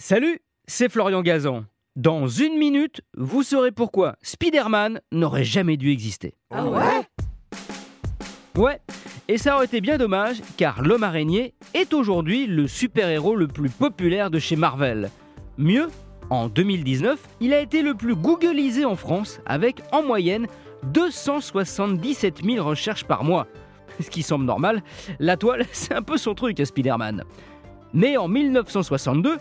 Salut, c'est Florian Gazan. Dans une minute, vous saurez pourquoi Spider-Man n'aurait jamais dû exister. Ah ouais? Ouais, et ça aurait été bien dommage car l'homme araignée est aujourd'hui le super-héros le plus populaire de chez Marvel. Mieux, en 2019, il a été le plus googlisé en France avec en moyenne 277 000 recherches par mois. Ce qui semble normal, la toile, c'est un peu son truc à Spider-Man. Mais en 1962,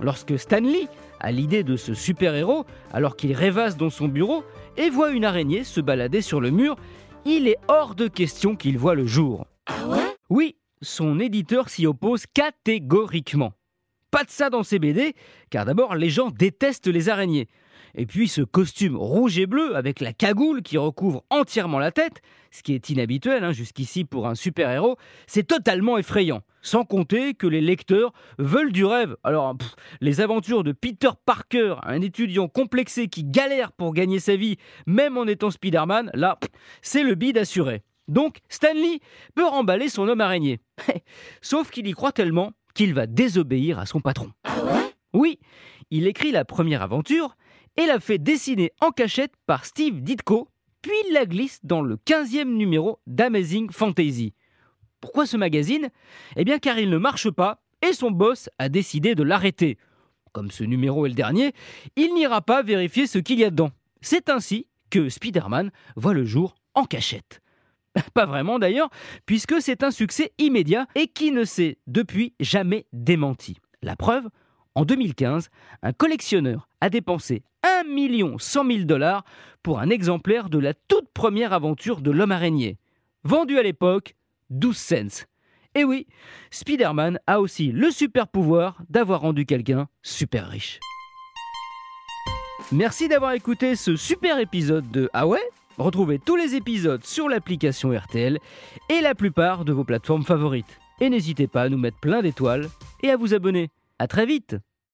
lorsque Stanley a l'idée de ce super-héros, alors qu'il rêvasse dans son bureau et voit une araignée se balader sur le mur, il est hors de question qu'il voit le jour. Ah ouais? Oui, son éditeur s'y oppose catégoriquement. Pas de ça dans ses BD, car d'abord les gens détestent les araignées. Et puis ce costume rouge et bleu avec la cagoule qui recouvre entièrement la tête, ce qui est inhabituel hein, jusqu'ici pour un super-héros, c'est totalement effrayant. Sans compter que les lecteurs veulent du rêve. Alors, les aventures de Peter Parker, un étudiant complexé qui galère pour gagner sa vie, même en étant Spider-Man, là, c'est le bide assuré. Donc, Stanley peut remballer son homme araignée. Sauf qu'il y croit tellement qu'il va désobéir à son patron. Oui, il écrit la première aventure et la fait dessiner en cachette par Steve Ditko, puis la glisse dans le 15e numéro d'Amazing Fantasy. Pourquoi ce magazine? Eh bien car il ne marche pas et son boss a décidé de l'arrêter. Comme ce numéro est le dernier, il n'ira pas vérifier ce qu'il y a dedans. C'est ainsi que Spider-Man voit le jour en cachette. Pas vraiment d'ailleurs, puisque c'est un succès immédiat et qui ne s'est depuis jamais démenti. La preuve, en 2015, un collectionneur a dépensé 1 100 000 dollars pour un exemplaire de la toute première aventure de l'homme araignée. Vendu à l'époque 12 cents. Et oui, Spider-Man a aussi le super pouvoir d'avoir rendu quelqu'un super riche. Merci d'avoir écouté ce super épisode de Ah Retrouvez tous les épisodes sur l'application RTL et la plupart de vos plateformes favorites. Et n'hésitez pas à nous mettre plein d'étoiles et à vous abonner. À très vite